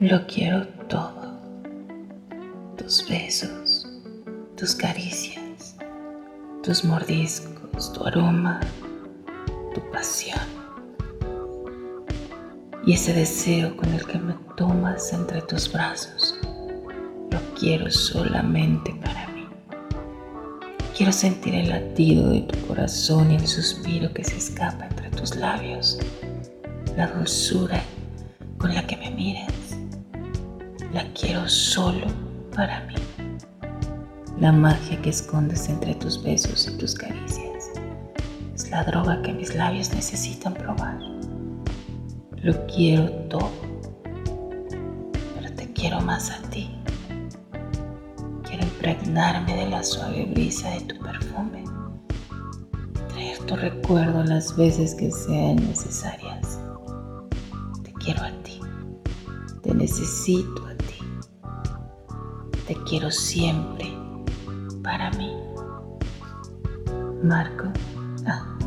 Lo quiero todo. Tus besos, tus caricias, tus mordiscos, tu aroma, tu pasión. Y ese deseo con el que me tomas entre tus brazos, lo quiero solamente para mí. Quiero sentir el latido de tu corazón y el suspiro que se escapa entre tus labios, la dulzura la quiero solo para mí. La magia que escondes entre tus besos y tus caricias es la droga que mis labios necesitan probar. Lo quiero todo, pero te quiero más a ti. Quiero impregnarme de la suave brisa de tu perfume, traer tu recuerdo las veces que sean necesarias. Te quiero a ti, te necesito te quiero siempre para mí. Marco. Ah.